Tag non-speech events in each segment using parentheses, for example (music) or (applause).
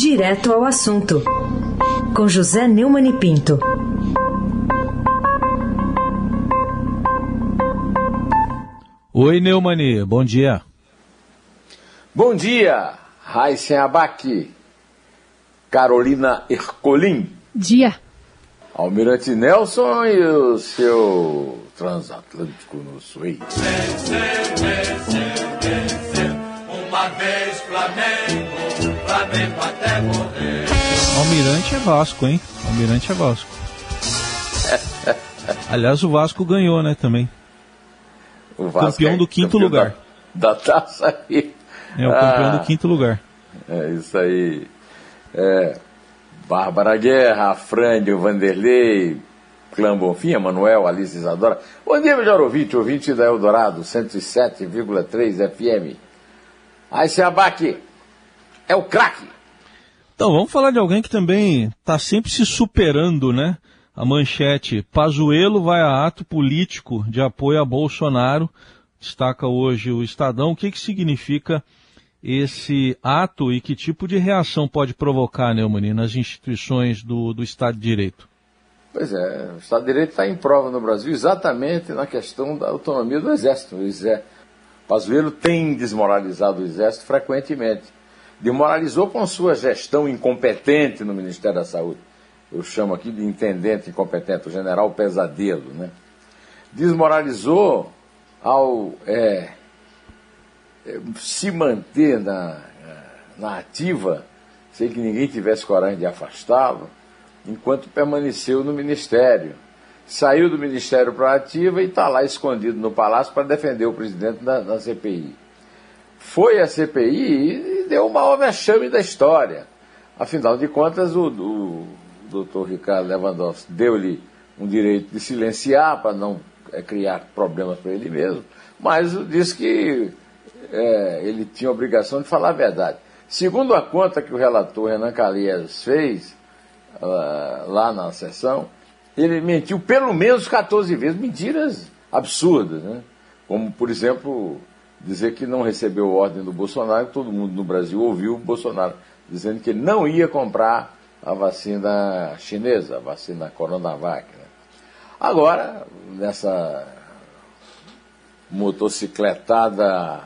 Direto ao assunto, com José Neumann e Pinto. Oi, Neumani, bom dia. Bom dia, Raíssen Abac, Carolina Ercolim. Dia. Almirante Nelson e o seu transatlântico no Suíço. Uma vez Flamengo, Flamengo até morrer. Almirante é Vasco, hein? Almirante é Vasco. (laughs) Aliás, o Vasco ganhou, né, também. O Vasco Campeão é do quinto campeão lugar. Da, da taça aí. É o campeão Ah, do quinto lugar. É isso aí. É, Bárbara Guerra, Frândio, Vanderlei, Clã Bonfim, Emanuel, Alice Isadora. Bom dia, melhor ouvinte, ouvinte da Eldorado, 107,3 FM. Aí se abaque, é o craque. Então, vamos falar de alguém que também está sempre se superando, né? A manchete, Pazuello vai a ato político de apoio a Bolsonaro, destaca hoje o Estadão. O que, que significa esse ato e que tipo de reação pode provocar, Neumani, nas instituições do, do Estado de Direito? Pois é, o Estado de Direito está em prova no Brasil exatamente na questão da autonomia do Exército. O Pazuello tem desmoralizado o Exército frequentemente. Demoralizou com sua gestão incompetente no Ministério da Saúde. Eu chamo aqui de intendente incompetente, o general Pesadelo. Né? Desmoralizou ao é, é, se manter na, na ativa, sem que ninguém tivesse coragem de afastá-lo, enquanto permaneceu no ministério. Saiu do ministério para a ativa e está lá escondido no palácio para defender o presidente na CPI. Foi a CPI e deu o maior vexame da história. Afinal de contas, o, o doutor Ricardo Lewandowski deu-lhe um direito de silenciar para não é, criar problemas para ele mesmo, mas disse que é, ele tinha a obrigação de falar a verdade. Segundo a conta que o relator Renan Calheiros fez ah, lá na sessão, ele mentiu pelo menos 14 vezes, mentiras absurdas, né? como, por exemplo, dizer que não recebeu ordem do Bolsonaro, todo mundo no Brasil ouviu o Bolsonaro dizendo que não ia comprar a vacina chinesa, a vacina Coronavac. né? Agora, nessa motocicletada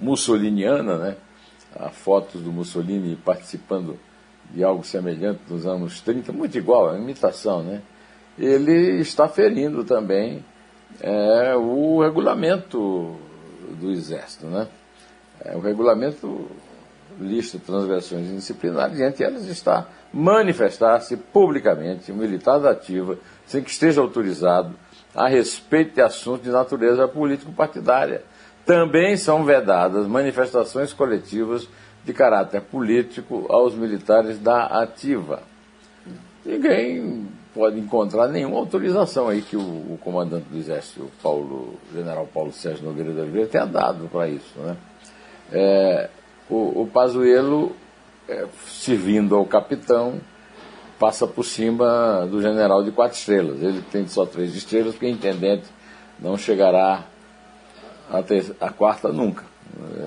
mussoliniana, né? Há fotos do Mussolini participando de algo semelhante nos anos 30, muito igual, é uma imitação, né? Ele está ferindo também é, o regulamento do Exército, né? É, o regulamento lista transgressões indisciplinares, e entre elas está manifestar-se publicamente militar da ativa, sem que esteja autorizado, a respeito de assuntos de natureza político-partidária. Também são vedadas manifestações coletivas de caráter político aos militares da ativa. Ninguém pode encontrar nenhuma autorização aí que o, o comandante do Exército, Paulo, general Paulo Sérgio Nogueira da Oliveira, tenha dado para isso. Né? É, o, o Pazuello, é, servindo ao capitão, passa por cima do general de quatro estrelas. Ele tem só três estrelas, porque intendente não chegará a, ter, a quarta nunca.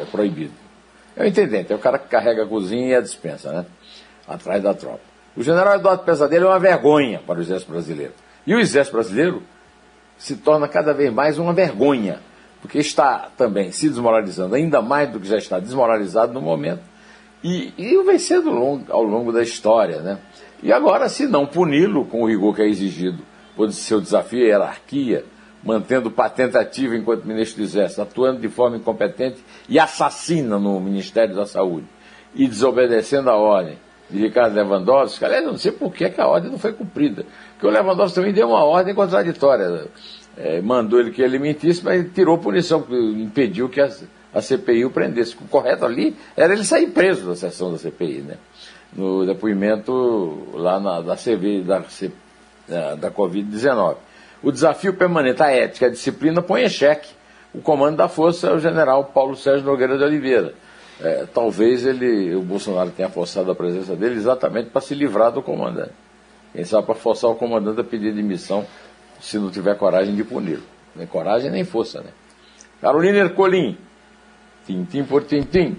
É proibido. É o intendente, é o cara que carrega a cozinha e a dispensa, né? Atrás da tropa. O general Eduardo Pesadelo é uma vergonha para o exército brasileiro. E o exército brasileiro se torna cada vez mais uma vergonha, porque está também se desmoralizando ainda mais do que já está desmoralizado no momento. E, e vai ser do longo, ao longo da história, né? E agora, se não puni-lo com o rigor que é exigido por seu desafio à hierarquia, mantendo patente ativa enquanto ministro do Exército, atuando de forma incompetente e assassina no Ministério da Saúde, e desobedecendo a ordem de Ricardo Lewandowski, aliás, eu não sei por que, a ordem não foi cumprida, porque o Lewandowski também deu uma ordem contraditória, é, mandou ele que ele mentisse, mas ele tirou punição, impediu que a, a CPI o prendesse. O correto ali era ele sair preso da sessão da CPI, né? no depoimento lá na, da CV, da, da, da Covid-19. O desafio permanente à ética e à disciplina põe em xeque o comando da força, o general Paulo Sérgio Nogueira de Oliveira. É, talvez ele, o Bolsonaro tenha forçado a presença dele exatamente para se livrar do comandante. Quem sabe para forçar o comandante a pedir demissão se não tiver coragem de puni-lo. Nem coragem nem força, né? Carolina Ercolim, tintim por tintim.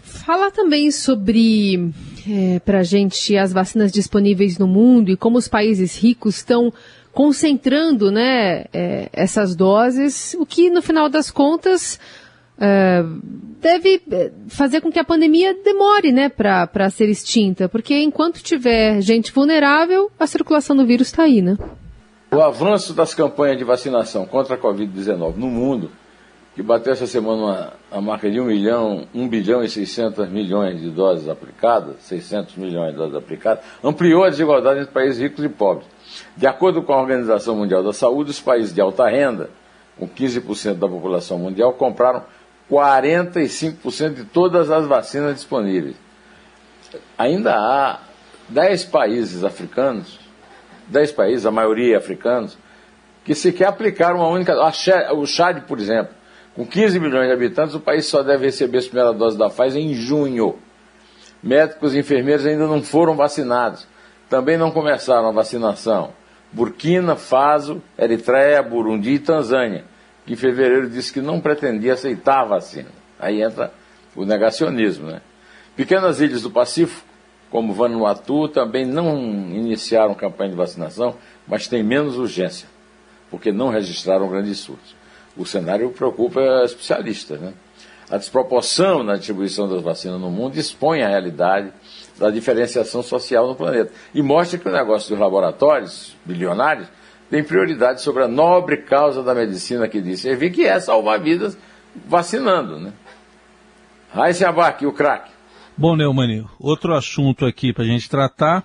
Fala também sobre é, para a gente as vacinas disponíveis no mundo e como os países ricos estão concentrando né, é, essas doses, o que no final das contas é, deve é, fazer com que a pandemia demore né, para ser extinta, porque enquanto tiver gente vulnerável, a circulação do vírus está aí. Né? O avanço das campanhas de vacinação contra a Covid-19 no mundo que bateu essa semana a marca de 1 milhão, 1 bilhão e 600 milhões de doses aplicadas, 600 milhões de doses aplicadas, ampliou a desigualdade entre países ricos e pobres. De acordo com a Organização Mundial da Saúde, os países de alta renda, com 15% da população mundial, compraram 45% de todas as vacinas disponíveis. Ainda há 10 países africanos, 10 países, a maioria africanos, que sequer aplicaram uma única. O Chad, por exemplo, com 15 milhões de habitantes, o país só deve receber a primeira dose da Pfizer em junho. Médicos e enfermeiros ainda não foram vacinados. Também não começaram a vacinação. Burkina Faso, Eritreia, Burundi e Tanzânia, que em fevereiro disse que não pretendia aceitar a vacina. Aí entra o negacionismo. Né? Pequenas ilhas do Pacífico, como Vanuatu, também não iniciaram campanha de vacinação, mas têm menos urgência, porque não registraram grandes surtos o cenário preocupa especialistas. Né? A desproporção na distribuição das vacinas no mundo expõe a realidade da diferenciação social no planeta e mostra que o negócio dos laboratórios bilionários tem prioridade sobre a nobre causa da medicina que diz servir, que é salvar vidas vacinando. Né? Raíssa Abac, o craque. Bom, Neumani, outro assunto aqui para a gente tratar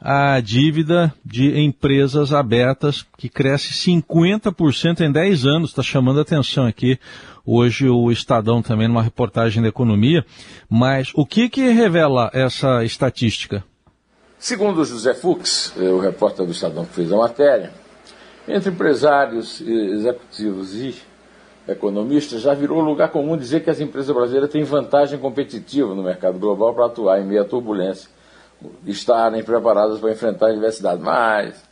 a dívida de empresas abertas, que cresce 50% em 10 anos, está chamando a atenção aqui. Hoje o Estadão também numa reportagem da economia. Mas o que, que revela essa estatística? Segundo o José Fux, é o repórter do Estadão que fez a matéria, entre empresários, executivos e economistas, já virou lugar comum dizer que as empresas brasileiras têm vantagem competitiva no mercado global para atuar em meio à turbulência estarem preparadas para enfrentar a diversidade. Mas,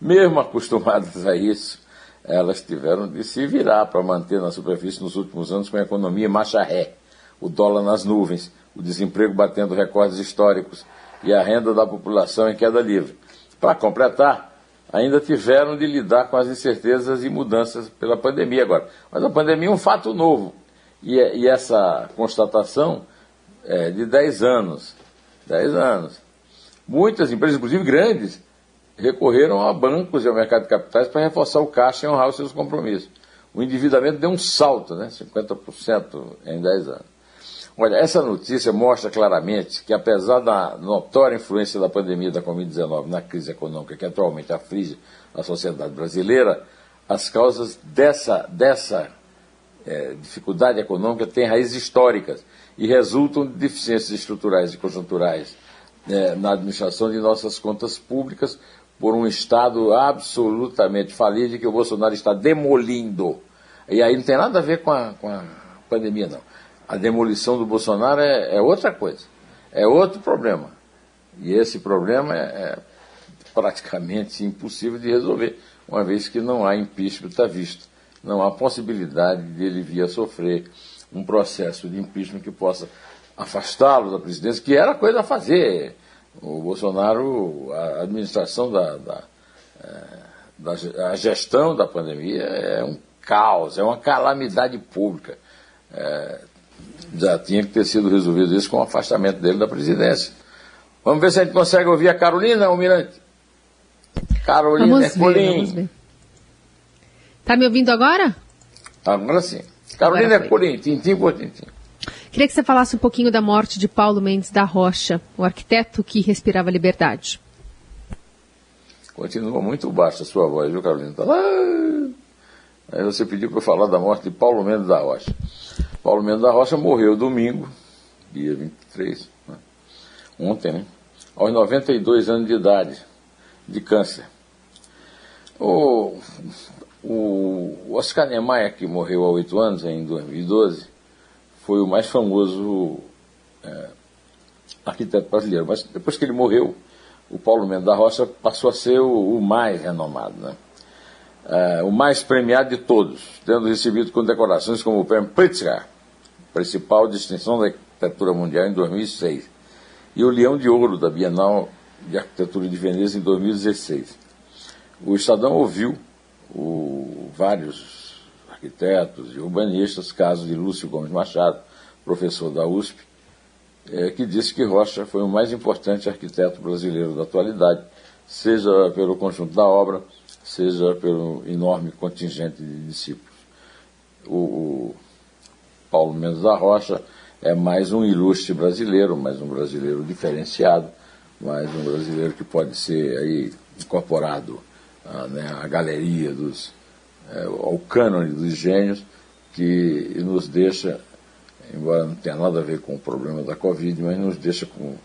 mesmo acostumadas a isso, elas tiveram de se virar para manter na superfície nos últimos anos com a economia marcha ré, o dólar nas nuvens, o desemprego batendo recordes históricos e a renda da população em queda livre. Para completar, ainda tiveram de lidar com as incertezas e mudanças pela pandemia agora. Mas a pandemia é um fato novo. E, e essa constatação é de 10 anos. 10 anos. Muitas empresas, inclusive grandes, recorreram a bancos e ao mercado de capitais para reforçar o caixa e honrar os seus compromissos. O endividamento deu um salto, né? 50% em 10 anos. Olha, essa notícia mostra claramente que, apesar da notória influência da pandemia da Covid-19 na crise econômica que atualmente aflige a sociedade brasileira, as causas dessa, dessa é, dificuldade econômica têm raízes históricas e resultam de deficiências estruturais e conjunturais é, na administração de nossas contas públicas por um Estado absolutamente falido que o Bolsonaro está demolindo. E aí não tem nada a ver com a, com a pandemia, não. A demolição do Bolsonaro é, é, outra coisa, é outro problema. E esse problema é, é praticamente impossível de resolver, uma vez que não há impeachment está visto. Não há possibilidade de ele vir a sofrer um processo de impeachment que possa afastá-lo da presidência, que era coisa a fazer. O Bolsonaro, a administração da, da, é, da a gestão da pandemia é um caos, é uma calamidade pública. É, já tinha que ter sido resolvido isso com o afastamento dele da presidência. Vamos ver se a gente consegue ouvir a Carolina, Almirante. Carolina vamos Ercolim. Ver, vamos ver. Tá me ouvindo agora? Agora sim. Carolina Ercolim, tintim por tintim. Queria que você falasse um pouquinho da morte de Paulo Mendes da Rocha, o arquiteto que respirava liberdade. Continua muito baixa a sua voz, viu, Carolina? Tá lá. Aí você pediu para eu falar da morte de Paulo Mendes da Rocha. Paulo Mendes da Rocha morreu domingo, dia 23, né? ontem, né? aos 92 anos de idade, de câncer. O, o Oscar Niemeyer, que morreu há oito anos, em 2012, foi o mais famoso é, arquiteto brasileiro. Mas depois que ele morreu, o Paulo Mendes da Rocha passou a ser o, o mais renomado, né? é, o mais premiado de todos, tendo recebido condecorações como o Prêmio Pritzker, principal distinção da arquitetura mundial em 2006. e o Leão de Ouro da Bienal de Arquitetura de Veneza em 2016. O Estadão ouviu o, vários arquitetos e urbanistas, caso de Lúcio Gomes Machado, professor da USP, é, que disse que Rocha foi o mais importante arquiteto brasileiro da atualidade, seja pelo conjunto da obra, seja pelo enorme contingente de discípulos. O, o Paulo Mendes da Rocha é mais um ilustre brasileiro, mais um brasileiro diferenciado, mais um brasileiro que pode ser aí incorporado à, né, à galeria dos, é, ao cânone dos gênios, que nos deixa embora não tenha nada a ver com o problema da Covid, mas nos deixa com,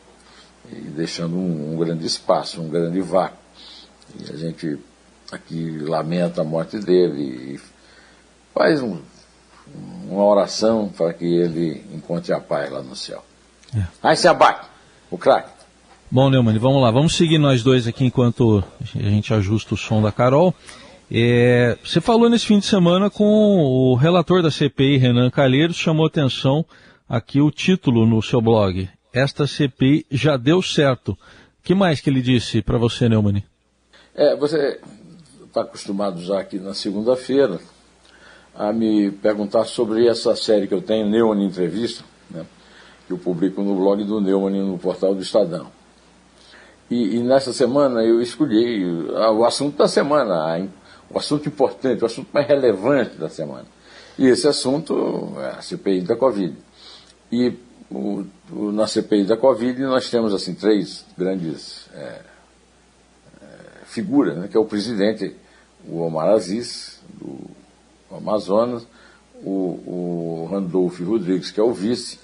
deixando um, um grande espaço, um grande vácuo. E a gente aqui lamenta a morte dele e faz um, uma oração para que ele encontre a paz lá no céu. É. Aí se abate, o craque. Bom, Neumann, vamos lá, vamos seguir nós dois aqui enquanto a gente ajusta o som da Carol. É, você falou nesse fim de semana com o relator da CPI, Renan Calheiros, chamou atenção aqui o título no seu blog. Esta CPI já deu certo. O que mais que ele disse para você, Neumann? É, você está acostumado já aqui na segunda-feira a me perguntar sobre essa série que eu tenho, Neumann Entrevista, né, que eu publico no blog do Neumann no portal do Estadão. E, e nessa semana eu escolhi o assunto da semana, a o assunto importante, o assunto mais relevante da semana. E esse assunto é a CPI da Covid. E o, o, na CPI da Covid nós temos assim três grandes é, é, figuras, né, que é o presidente, o Omar Aziz, do Amazonas, o, o Randolph Rodrigues, que é o vice,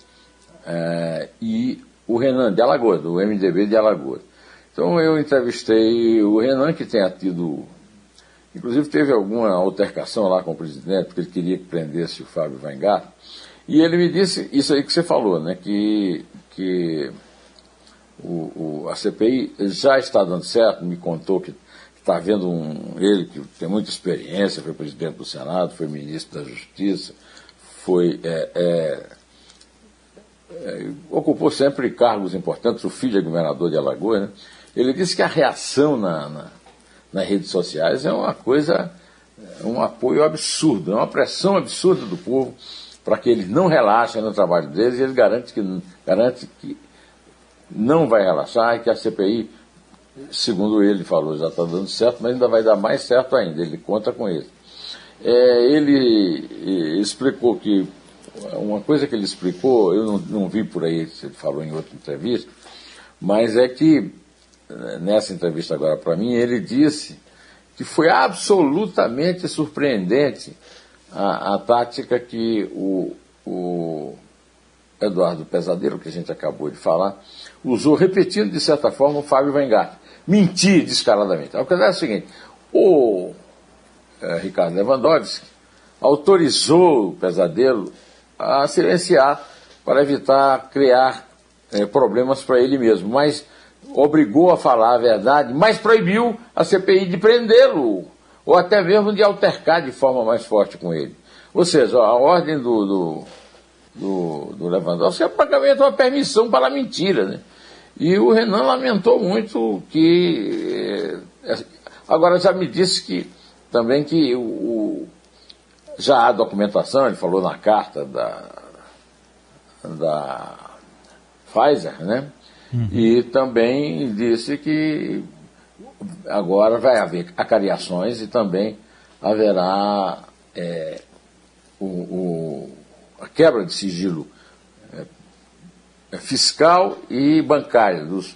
é, e o Renan de Alagoas, do MDB de Alagoas. Então eu entrevistei o Renan, que tem tido Inclusive teve alguma altercação lá com o presidente, porque ele queria que prendesse o Fábio Weingarten. E ele me disse isso aí que você falou, né? Que, que o, o, a CPI já está dando certo, me contou que está vendo um, ele que tem muita experiência, foi presidente do Senado, foi ministro da Justiça, foi. É, é, é, ocupou sempre cargos importantes, o filho é governador de Alagoas, né? Ele disse que a reação na, na nas redes sociais é uma coisa, é um apoio absurdo, é uma pressão absurda do povo para que eles não relaxem no trabalho deles e ele garante que, garante que não vai relaxar e que a CPI, segundo ele falou, já está dando certo, mas ainda vai dar mais certo ainda, ele conta com isso. É, ele explicou que, uma coisa que ele explicou, eu não, não vi por aí, se ele falou em outra entrevista, mas é que nessa entrevista agora para mim, ele disse que foi absolutamente surpreendente a, a tática que o, o Eduardo Pesadelo, que a gente acabou de falar, usou, repetindo de certa forma o Fábio Weingarten. Mentir descaradamente. A coisa é o seguinte: o é, Ricardo Lewandowski autorizou o Pesadelo a silenciar para evitar criar é, problemas para ele mesmo, mas obrigou a falar a verdade, mas proibiu a CPI de prendê-lo, ou até mesmo de altercar de forma mais forte com ele. Ou seja, a ordem do, do, do, do Lewandowski é praticamente uma permissão para a mentira. Né? E o Renan lamentou muito que. Eh, agora já me disse que também que o, já há documentação, ele falou na carta da, da Pfizer, né? Uhum. E também disse que agora vai haver acariações e também haverá é, o, o, a quebra de sigilo é fiscal e bancário dos,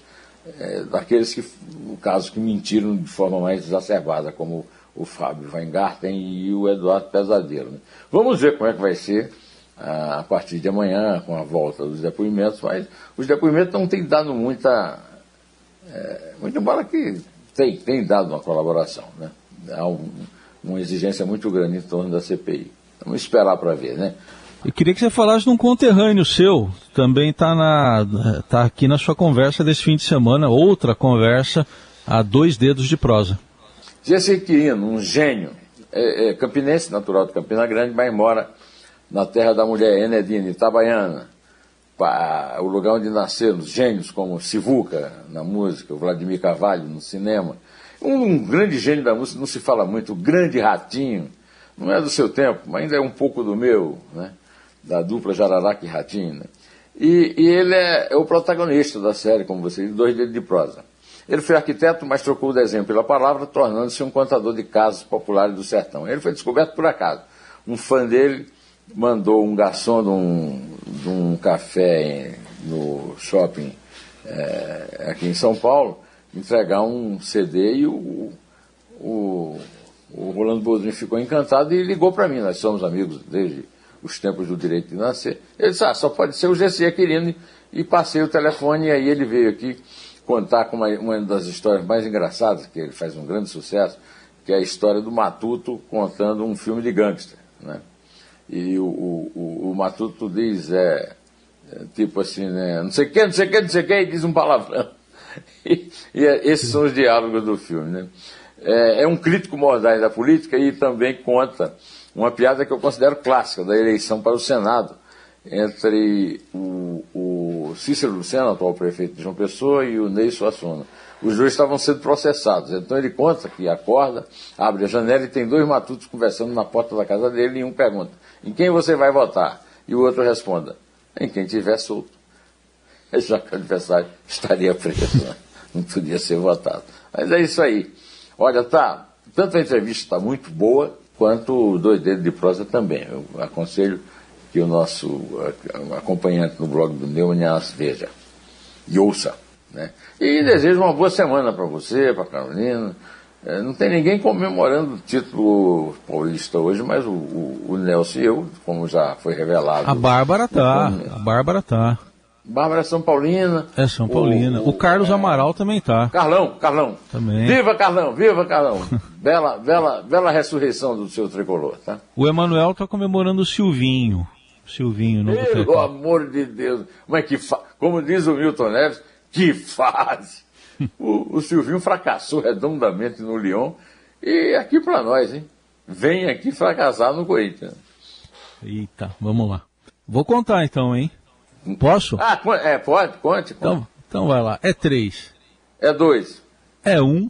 é, daqueles que, no caso, que mentiram de forma mais exacerbada, como o Fábio Weingarten e o Eduardo Pesadelo. Né? Vamos ver como é que vai ser a partir de amanhã, com a volta dos depoimentos, mas os depoimentos não têm dado muita. É, muito embora que tem, tem dado uma colaboração. Né? Há um, uma exigência muito grande em torno da CPI. Vamos esperar para ver, né? Eu queria que você falasse de um conterrâneo seu, também está tá aqui na sua conversa desse fim de semana, outra conversa a dois dedos de prosa. Jesse Quirino, um gênio, é, é, campinense, natural de Campina Grande, mas mora na terra da mulher Enedina, Itabaiana. o lugar onde nasceram gênios como Sivuca na música, o Vladimir Carvalho no cinema. Um grande gênio da música, não se fala muito, o grande Ratinho, não é do seu tempo, mas ainda é um pouco do meu, né? Da dupla Jararaca e Ratinho. Né? E, e, ele é, é, o protagonista da série, como você disse, dois dedos de prosa. Ele foi arquiteto, mas trocou o desenho pela palavra, tornando-se um contador de casos populares do sertão. Ele foi descoberto por acaso. Um fã dele mandou um garçom de um, de um café no shopping é, aqui em São Paulo entregar um CD e o, o, o Rolando Boldrin ficou encantado e ligou para mim. Nós somos amigos desde os tempos do direito de nascer. Ele disse, ah, só pode ser o GC Aquilino. E passei o telefone e aí ele veio aqui contar com uma, uma das histórias mais engraçadas, que ele faz um grande sucesso, que é a história do Matuto contando um filme de gangster. Né? E o, o, o Matuto diz, é, é, tipo assim, né, não sei o que, não sei o que, não sei o que, e diz um palavrão. (laughs) E, e é, esses são os diálogos do filme. Né? É, é um crítico mordaz da política e também conta uma piada que eu considero clássica da eleição para o Senado entre o, o Cícero Lucena, atual prefeito de João Pessoa, e o Ney Suassuna. Os dois estavam sendo processados. Então ele conta que acorda, abre a janela e tem dois matutos conversando na porta da casa dele e um pergunta: em quem você vai votar? E o outro responda: em quem tiver solto. Já que o adversário estaria preso, né? não podia ser votado. Mas é isso aí. Olha, tá. Tanto a entrevista está muito boa, quanto Dois Dedos de Prosa também. Eu aconselho que o nosso acompanhante no blog do Neumann veja e ouça. Né? E desejo uma boa semana para você, para Carolina. É, não tem ninguém comemorando o título paulista hoje, mas o, o, o, Nelson e eu, como já foi revelado. A Bárbara tá. A Bárbara tá. Bárbara é São Paulina. É São Paulina. O, o Carlos é... Amaral também tá. Carlão, Carlão. Também. Viva Carlão, viva Carlão. (laughs) bela, bela, bela ressurreição do seu tricolor, tá? O Emanuel tá comemorando o Silvinho. Silvinho, novo Pelo amor de Deus. Mas que fa... Como diz o Milton Neves, que fase. (laughs) o, o Silvinho fracassou redondamente no Lyon. E aqui para nós, hein? Vem aqui fracassar no Corinthians. Eita, vamos lá. Vou contar então, hein? Posso? Ah, é, pode, conte. Então, então vai lá. É três. É dois. É um.